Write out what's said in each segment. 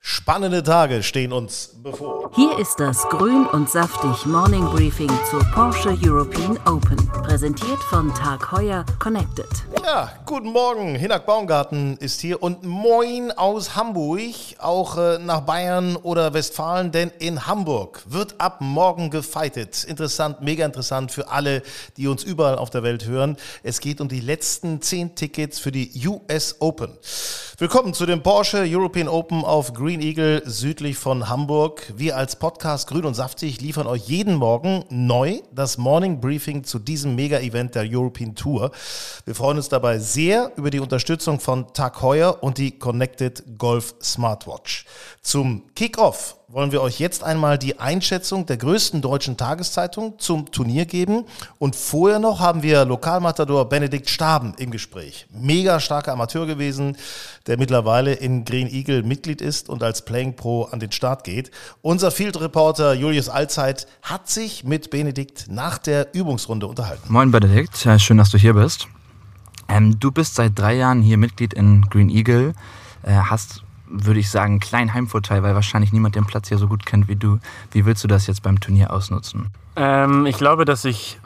Spannende Tage stehen uns bevor. Hier ist das Grün und Saftig Morning Briefing zur Porsche European Open. Präsentiert von Tag Heuer Connected. Ja, guten Morgen. Hinak Baumgarten ist hier und moin aus Hamburg, auch äh, nach Bayern oder Westfalen, denn in Hamburg wird ab morgen gefightet. Interessant, mega interessant für alle, die uns überall auf der Welt hören. Es geht um die letzten zehn Tickets für die US Open. Willkommen zu dem Porsche European Open auf Green Eagle südlich von Hamburg. Wir als Podcast Grün und Saftig liefern euch jeden Morgen neu das Morning Briefing zu diesem Mega-Event der European Tour. Wir freuen uns dabei sehr über die Unterstützung von Tag Heuer und die Connected Golf Smartwatch. Zum Kickoff wollen wir euch jetzt einmal die Einschätzung der größten deutschen Tageszeitung zum Turnier geben. Und vorher noch haben wir Lokalmatador Benedikt Staben im Gespräch. Mega starker Amateur gewesen, der mittlerweile in Green Eagle Mitglied ist und als Playing Pro an den Start geht. Unser Field Reporter Julius Allzeit hat sich mit Benedikt nach der Übungsrunde unterhalten. Moin Benedikt, schön, dass du hier bist. Ähm, du bist seit drei Jahren hier Mitglied in Green Eagle, äh, hast würde ich sagen, einen kleinen Heimvorteil, weil wahrscheinlich niemand den Platz hier so gut kennt wie du. Wie willst du das jetzt beim Turnier ausnutzen? Ähm, ich glaube, dass ich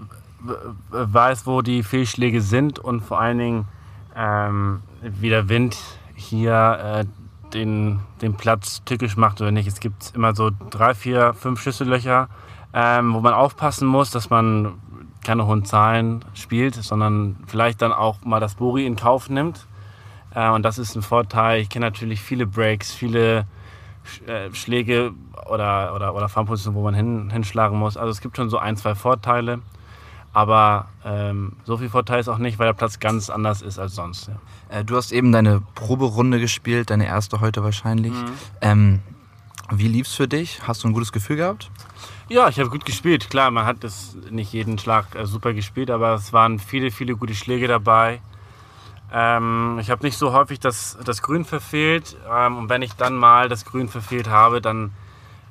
weiß, wo die Fehlschläge sind und vor allen Dingen, ähm, wie der Wind hier äh, den, den Platz tückisch macht oder nicht. Es gibt immer so drei, vier, fünf Schüssellöcher, ähm, wo man aufpassen muss, dass man keine hohen Zahlen spielt, sondern vielleicht dann auch mal das Bori in Kauf nimmt äh, und das ist ein Vorteil. Ich kenne natürlich viele Breaks, viele äh, Schläge oder, oder, oder Farmpositionen, wo man hin, hinschlagen muss. Also es gibt schon so ein, zwei Vorteile. Aber ähm, so viel Vorteil ist auch nicht, weil der Platz ganz anders ist als sonst. Ja. Äh, du hast eben deine Proberunde gespielt, deine erste heute wahrscheinlich. Mhm. Ähm, wie lief's für dich? Hast du ein gutes Gefühl gehabt? Ja, ich habe gut gespielt. Klar, man hat das nicht jeden Schlag äh, super gespielt, aber es waren viele, viele gute Schläge dabei. Ähm, ich habe nicht so häufig das, das Grün verfehlt. Ähm, und wenn ich dann mal das Grün verfehlt habe, dann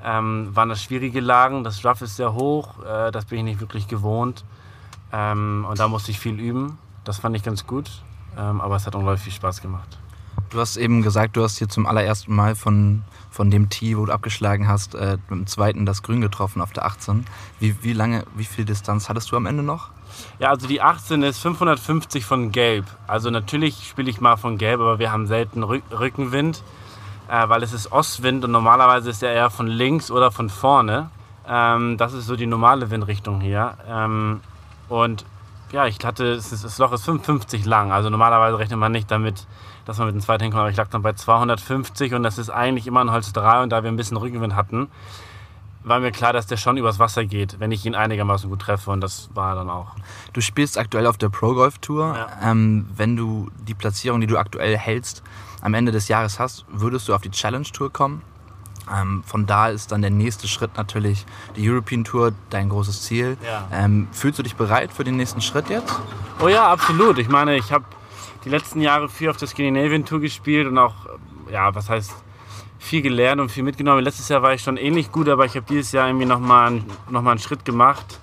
ähm, waren das schwierige Lagen. Das Rough ist sehr hoch. Äh, das bin ich nicht wirklich gewohnt. Ähm, und da musste ich viel üben. Das fand ich ganz gut. Ähm, aber es hat unglaublich viel Spaß gemacht. Du hast eben gesagt, du hast hier zum allerersten Mal von, von dem Tee, wo du abgeschlagen hast, äh, mit dem zweiten das Grün getroffen auf der 18. Wie, wie lange, wie viel Distanz hattest du am Ende noch? Ja, also die 18 ist 550 von Gelb. Also natürlich spiele ich mal von Gelb, aber wir haben selten Rück Rückenwind, äh, weil es ist Ostwind und normalerweise ist er eher von links oder von vorne. Ähm, das ist so die normale Windrichtung hier. Ähm, und ja, ich hatte, das Loch ist 55 lang. Also normalerweise rechnet man nicht damit, dass man mit dem zweiten hinkommt. Aber ich lag dann bei 250 und das ist eigentlich immer ein Holz 3. Und da wir ein bisschen Rückenwind hatten, war mir klar, dass der schon übers Wasser geht, wenn ich ihn einigermaßen gut treffe und das war er dann auch. Du spielst aktuell auf der Pro Golf Tour. Ja. Ähm, wenn du die Platzierung, die du aktuell hältst, am Ende des Jahres hast, würdest du auf die Challenge Tour kommen? Ähm, von da ist dann der nächste Schritt natürlich die European Tour, dein großes Ziel. Ja. Ähm, fühlst du dich bereit für den nächsten Schritt jetzt? Oh ja, absolut. Ich meine, ich habe die letzten Jahre viel auf der Scandinavian Tour gespielt und auch, ja, was heißt viel gelernt und viel mitgenommen. Letztes Jahr war ich schon ähnlich gut, aber ich habe dieses Jahr irgendwie nochmal noch mal einen Schritt gemacht,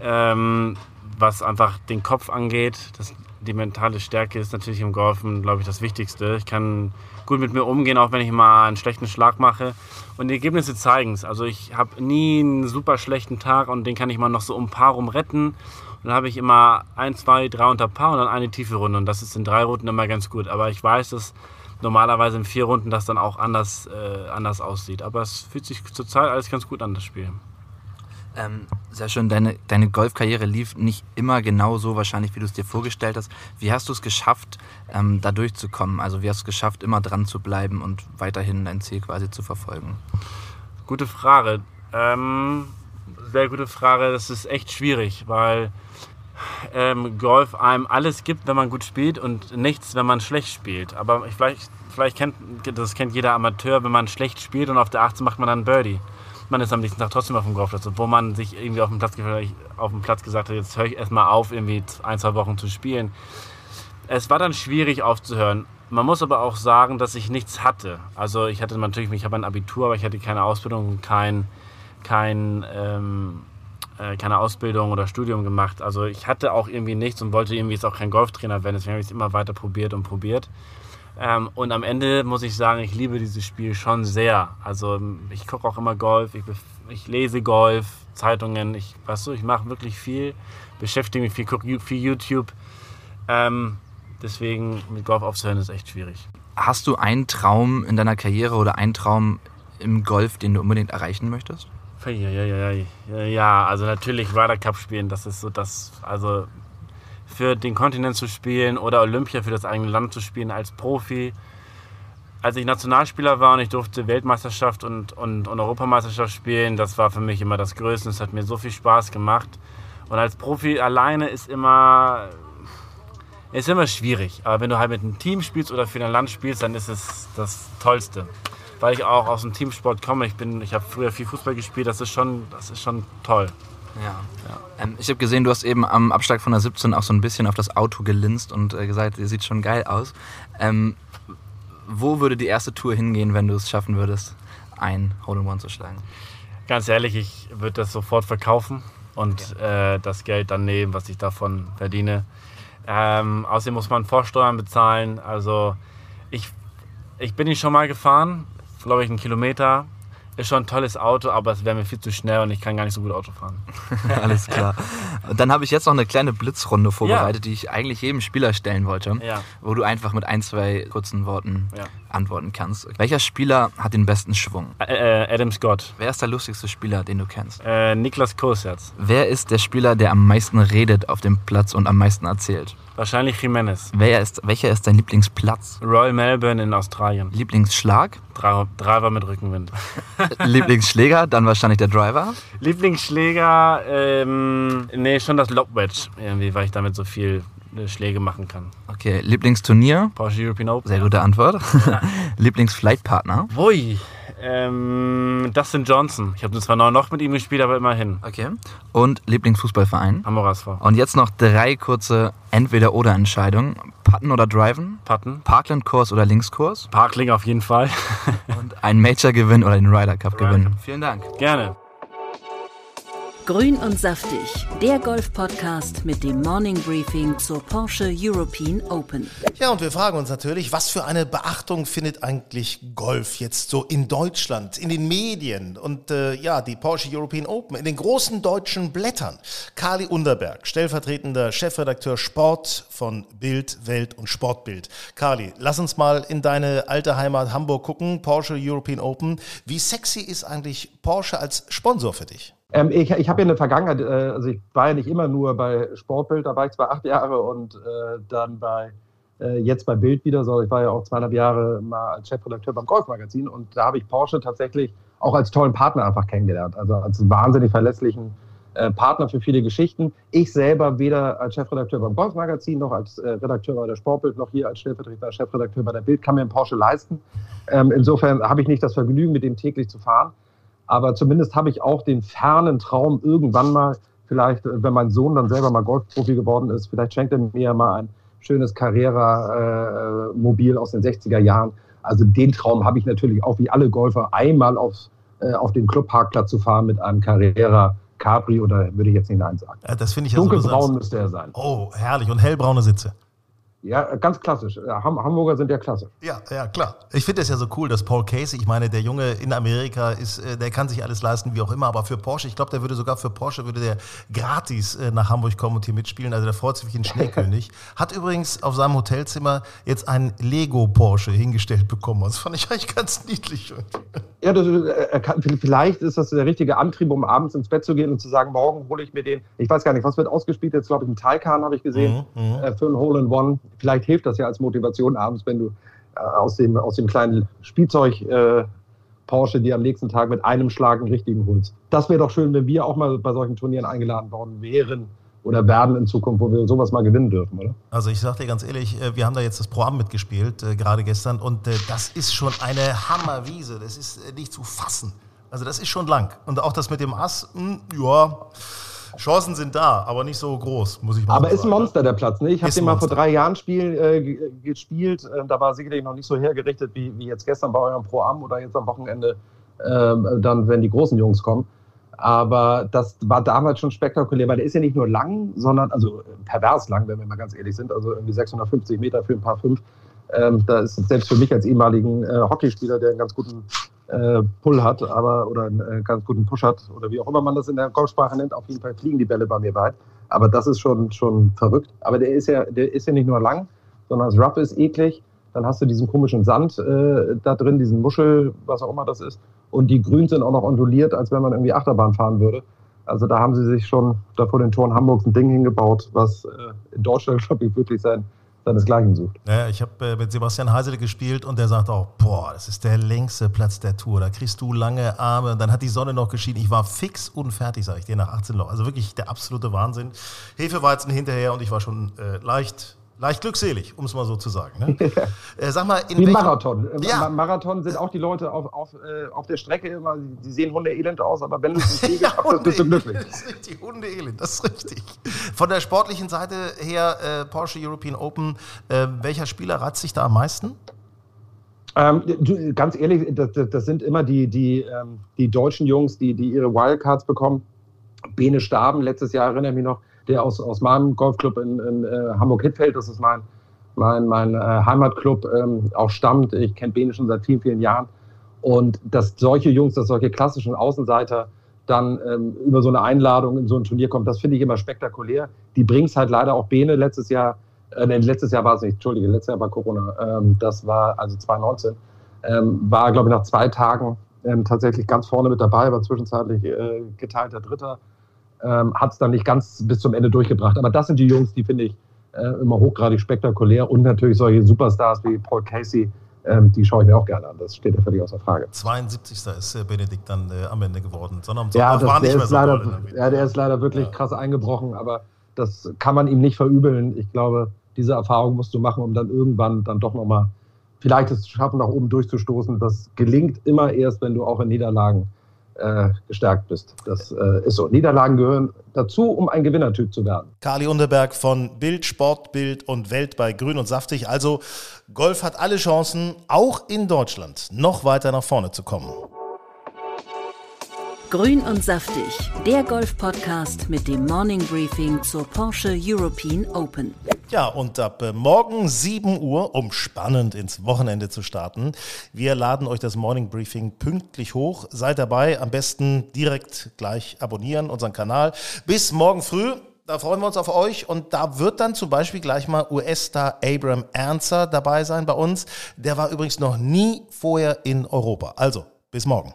ähm, was einfach den Kopf angeht. Das, die mentale Stärke ist natürlich im Golfen, glaube ich, das Wichtigste. Ich kann gut mit mir umgehen, auch wenn ich mal einen schlechten Schlag mache. Und die Ergebnisse zeigen es. Also ich habe nie einen super schlechten Tag und den kann ich mal noch so um Paar rum retten. Und dann habe ich immer ein, zwei, drei unter Paar und dann eine tiefe Runde. Und das ist in drei Runden immer ganz gut. Aber ich weiß, dass normalerweise in vier Runden das dann auch anders, äh, anders aussieht. Aber es fühlt sich zurzeit alles ganz gut an, das Spiel. Ähm, sehr schön, deine, deine Golfkarriere lief nicht immer genau so wahrscheinlich, wie du es dir vorgestellt hast. Wie hast du es geschafft, ähm, da durchzukommen? Also wie hast du es geschafft, immer dran zu bleiben und weiterhin dein Ziel quasi zu verfolgen? Gute Frage. Ähm, sehr gute Frage. Das ist echt schwierig, weil ähm, Golf einem alles gibt, wenn man gut spielt und nichts, wenn man schlecht spielt. Aber ich, vielleicht, vielleicht kennt das kennt jeder Amateur, wenn man schlecht spielt und auf der 18 macht man dann Birdie. Man ist am nächsten Tag trotzdem auf dem Golfplatz, obwohl man sich irgendwie auf dem Platz, auf dem Platz gesagt hat, jetzt höre ich erstmal auf, irgendwie ein, zwei Wochen zu spielen. Es war dann schwierig aufzuhören. Man muss aber auch sagen, dass ich nichts hatte. Also ich hatte natürlich, ich habe ein Abitur, aber ich hatte keine Ausbildung, kein, kein ähm, äh, keine Ausbildung oder Studium gemacht. Also ich hatte auch irgendwie nichts und wollte irgendwie jetzt auch kein Golftrainer werden. Deswegen habe ich es immer weiter probiert und probiert. Ähm, und am Ende muss ich sagen, ich liebe dieses Spiel schon sehr. Also ich gucke auch immer Golf, ich, ich, lese Golf, Zeitungen, ich, weißt du, ich mache wirklich viel, beschäftige mich viel, gucke viel YouTube. Ähm, deswegen mit Golf aufzuhören ist echt schwierig. Hast du einen Traum in deiner Karriere oder einen Traum im Golf, den du unbedingt erreichen möchtest? Ja, ja, ja, ja, also natürlich Ryder Cup spielen, das ist so das, also für den Kontinent zu spielen oder Olympia für das eigene Land zu spielen als Profi. Als ich Nationalspieler war und ich durfte Weltmeisterschaft und, und, und Europameisterschaft spielen, das war für mich immer das Größte. Es hat mir so viel Spaß gemacht. Und als Profi alleine ist immer, ist immer schwierig. Aber wenn du halt mit einem Team spielst oder für dein Land spielst, dann ist es das Tollste weil ich auch aus dem Teamsport komme. Ich, ich habe früher viel Fußball gespielt, das ist schon, das ist schon toll. Ja. ja. Ähm, ich habe gesehen, du hast eben am Abschlag von der 17 auch so ein bisschen auf das Auto gelinst und äh, gesagt, ihr sieht schon geil aus. Ähm, wo würde die erste Tour hingehen, wenn du es schaffen würdest, ein Hole-in-One zu schlagen? Ganz ehrlich, ich würde das sofort verkaufen und okay. äh, das Geld dann nehmen, was ich davon verdiene. Ähm, außerdem muss man Vorsteuern bezahlen. Also ich, ich bin ihn schon mal gefahren glaube ich, einen Kilometer. Ist schon ein tolles Auto, aber es wäre mir viel zu schnell und ich kann gar nicht so gut Auto fahren. Alles klar. Und dann habe ich jetzt noch eine kleine Blitzrunde vorbereitet, ja. die ich eigentlich jedem Spieler stellen wollte, ja. wo du einfach mit ein, zwei kurzen Worten ja. Antworten kannst. Welcher Spieler hat den besten Schwung? Äh, Adam Scott. Wer ist der lustigste Spieler, den du kennst? Äh, Niklas Korsatz. Wer ist der Spieler, der am meisten redet auf dem Platz und am meisten erzählt? Wahrscheinlich Jimenez. Wer ist, welcher ist dein Lieblingsplatz? Royal Melbourne in Australien. Lieblingsschlag? Driver mit Rückenwind. Lieblingsschläger? Dann wahrscheinlich der Driver? Lieblingsschläger? Ähm, nee, schon das Lobwedge. Irgendwie, weil ich damit so viel Schläge machen kann. Okay, Lieblingsturnier? Porsche European Open. Sehr gute Antwort. Ja. Lieblingsflightpartner? Ui, ähm, Dustin Johnson. Ich habe zwar noch mit ihm gespielt, aber immerhin. Okay. Und Lieblingsfußballverein? Hamburger SV. Und jetzt noch drei kurze Entweder-Oder-Entscheidungen. Putten oder Driven? Putten. Parkland-Kurs oder Linkskurs? Parkling auf jeden Fall. Und ein Major-Gewinn oder den Ryder Cup-Gewinn. Vielen Dank. Gerne. Grün und saftig, der Golf-Podcast mit dem Morning Briefing zur Porsche European Open. Ja, und wir fragen uns natürlich, was für eine Beachtung findet eigentlich Golf jetzt so in Deutschland, in den Medien und äh, ja, die Porsche European Open, in den großen deutschen Blättern. Kali Underberg, stellvertretender Chefredakteur Sport von Bild, Welt und Sportbild. Kali, lass uns mal in deine alte Heimat Hamburg gucken, Porsche European Open. Wie sexy ist eigentlich Porsche als Sponsor für dich? Ähm, ich ich habe ja eine Vergangenheit, äh, also ich war ja nicht immer nur bei Sportbild, da war ich zwar acht Jahre und äh, dann bei äh, jetzt bei Bild wieder, sondern ich war ja auch zweieinhalb Jahre mal als Chefredakteur beim Golfmagazin und da habe ich Porsche tatsächlich auch als tollen Partner einfach kennengelernt, also als wahnsinnig verlässlichen äh, Partner für viele Geschichten. Ich selber weder als Chefredakteur beim Golfmagazin noch als äh, Redakteur bei der Sportbild noch hier als stellvertretender Chefredakteur bei der Bild kann mir einen Porsche leisten. Ähm, insofern habe ich nicht das Vergnügen, mit dem täglich zu fahren. Aber zumindest habe ich auch den fernen Traum, irgendwann mal, vielleicht, wenn mein Sohn dann selber mal Golfprofi geworden ist, vielleicht schenkt er mir mal ein schönes Carrera-Mobil äh, aus den 60er Jahren. Also den Traum habe ich natürlich auch wie alle Golfer, einmal aufs, äh, auf den Clubparkplatz zu fahren mit einem Carrera Capri oder würde ich jetzt nicht Nein sagen. Ja, das finde ich ja Dunkelbraun so müsste er sein. Oh, herrlich. Und hellbraune Sitze. Ja, ganz klassisch. Hamburger sind ja klassisch. Ja, ja, klar. Ich finde es ja so cool, dass Paul Casey, ich meine, der Junge in Amerika ist, äh, der kann sich alles leisten, wie auch immer, aber für Porsche, ich glaube, der würde sogar für Porsche, würde der gratis äh, nach Hamburg kommen und hier mitspielen. Also der freut sich wie ein Schneekönig. Hat übrigens auf seinem Hotelzimmer jetzt einen Lego Porsche hingestellt bekommen. Das fand ich eigentlich ganz niedlich. Ja, das, äh, kann, vielleicht ist das der richtige Antrieb, um abends ins Bett zu gehen und zu sagen, morgen hole ich mir den, ich weiß gar nicht, was wird ausgespielt, jetzt glaube ich ein Taycan habe ich gesehen, mhm, mhm. für ein Hole-in-One vielleicht hilft das ja als Motivation abends, wenn du äh, aus, dem, aus dem kleinen Spielzeug äh, Porsche dir am nächsten Tag mit einem Schlag einen richtigen holst. Das wäre doch schön, wenn wir auch mal bei solchen Turnieren eingeladen worden wären oder werden in Zukunft, wo wir sowas mal gewinnen dürfen, oder? Also ich sag dir ganz ehrlich, äh, wir haben da jetzt das Programm mitgespielt, äh, gerade gestern, und äh, das ist schon eine Hammerwiese. Das ist äh, nicht zu fassen. Also das ist schon lang. Und auch das mit dem Ass, mh, hm, ja, Chancen sind da, aber nicht so groß, muss ich mal aber sagen. Aber ist ein Monster der Platz, ne? Ich habe den mal vor drei Jahren Spiel, äh, gespielt. Äh, da war sicherlich noch nicht so hergerichtet wie, wie jetzt gestern bei eurem Pro-Am oder jetzt am Wochenende, dann, wenn die großen Jungs kommen. Aber das war damals schon spektakulär, weil der ist ja nicht nur lang, sondern, also pervers lang, wenn wir mal ganz ehrlich sind, also irgendwie 650 Meter für ein paar fünf. Ähm, da ist selbst für mich als ehemaligen äh, Hockeyspieler, der einen ganz guten äh, Pull hat, aber oder einen äh, ganz guten Push hat, oder wie auch immer man das in der Golfsprache nennt, auf jeden Fall fliegen die Bälle bei mir weit. Aber das ist schon, schon verrückt. Aber der ist ja, der ist ja nicht nur lang, sondern das Rough ist eklig. Dann hast du diesen komischen Sand äh, da drin, diesen Muschel, was auch immer das ist. Und die Grüns sind auch noch onduliert, als wenn man irgendwie Achterbahn fahren würde. Also da haben sie sich schon da vor den Toren Hamburgs ein Ding hingebaut, was äh, in Deutschland, glaube ich, wirklich sein, seinesgleichen sucht. Ja, ich habe äh, mit Sebastian Heisele gespielt und der sagt auch, boah, das ist der längste Platz der Tour. Da kriegst du lange Arme. Und dann hat die Sonne noch geschienen. Ich war fix und fertig, sage ich dir, nach 18 Loch. Also wirklich der absolute Wahnsinn. Hefeweizen hinterher und ich war schon äh, leicht leicht glückselig, um es mal so zu sagen. Ne? äh, sag mal, in Wie. Marathon. Ja. Marathon sind auch die Leute auf, auf, äh, auf der Strecke immer, die sehen hundeelend aus, aber wenn du es nicht ja, bist du glücklich. Das ist richtig, Hundeelend, das ist richtig. Von der sportlichen Seite her, äh, Porsche European Open, äh, welcher Spieler reizt sich da am meisten? Ähm, du, ganz ehrlich, das, das, sind immer die, die, ähm, die deutschen Jungs, die, die ihre Wildcards bekommen. Bene Staben, letztes Jahr erinnere ich mich noch, der aus, aus meinem Golfclub in, in äh, Hamburg-Hittfeld, das ist mein, mein, mein äh, Heimatclub, ähm, auch stammt. Ich kenne Bene schon seit vielen, vielen Jahren. Und dass solche Jungs, dass solche klassischen Außenseiter dann ähm, über so eine Einladung in so ein Turnier kommen, das finde ich immer spektakulär. Die bringt es halt leider auch Bene letztes Jahr, äh, nee, letztes Jahr war es nicht, Entschuldige, letztes Jahr war Corona, ähm, das war also 2019, ähm, war glaube ich nach zwei Tagen ähm, tatsächlich ganz vorne mit dabei, war zwischenzeitlich äh, geteilter Dritter ähm, hat es dann nicht ganz bis zum Ende durchgebracht. Aber das sind die Jungs, die finde ich äh, immer hochgradig spektakulär und natürlich solche Superstars wie Paul Casey, ähm, die schaue ich mir auch gerne an. Das steht ja völlig außer Frage. 72. ist äh, Benedikt dann äh, am Ende geworden. Sondern ja, das, war nicht mehr so leider, ja, der ist leider wirklich ja. krass eingebrochen, aber das kann man ihm nicht verübeln. Ich glaube, diese Erfahrung musst du machen, um dann irgendwann dann doch nochmal vielleicht es schaffen, nach oben durchzustoßen. Das gelingt immer erst, wenn du auch in Niederlagen äh, gestärkt bist. Das äh, ist so. Niederlagen gehören dazu, um ein Gewinnertyp zu werden. Kali Unterberg von Bild, Sport, Bild und Welt bei Grün und Saftig. Also Golf hat alle Chancen, auch in Deutschland noch weiter nach vorne zu kommen. Grün und saftig, der Golf-Podcast mit dem Morning Briefing zur Porsche European Open. Ja, und ab äh, morgen 7 Uhr, um spannend ins Wochenende zu starten, wir laden euch das Morning Briefing pünktlich hoch. Seid dabei, am besten direkt gleich abonnieren, unseren Kanal. Bis morgen früh. Da freuen wir uns auf euch und da wird dann zum Beispiel gleich mal US-Star Abram Ernster dabei sein bei uns. Der war übrigens noch nie vorher in Europa. Also, bis morgen.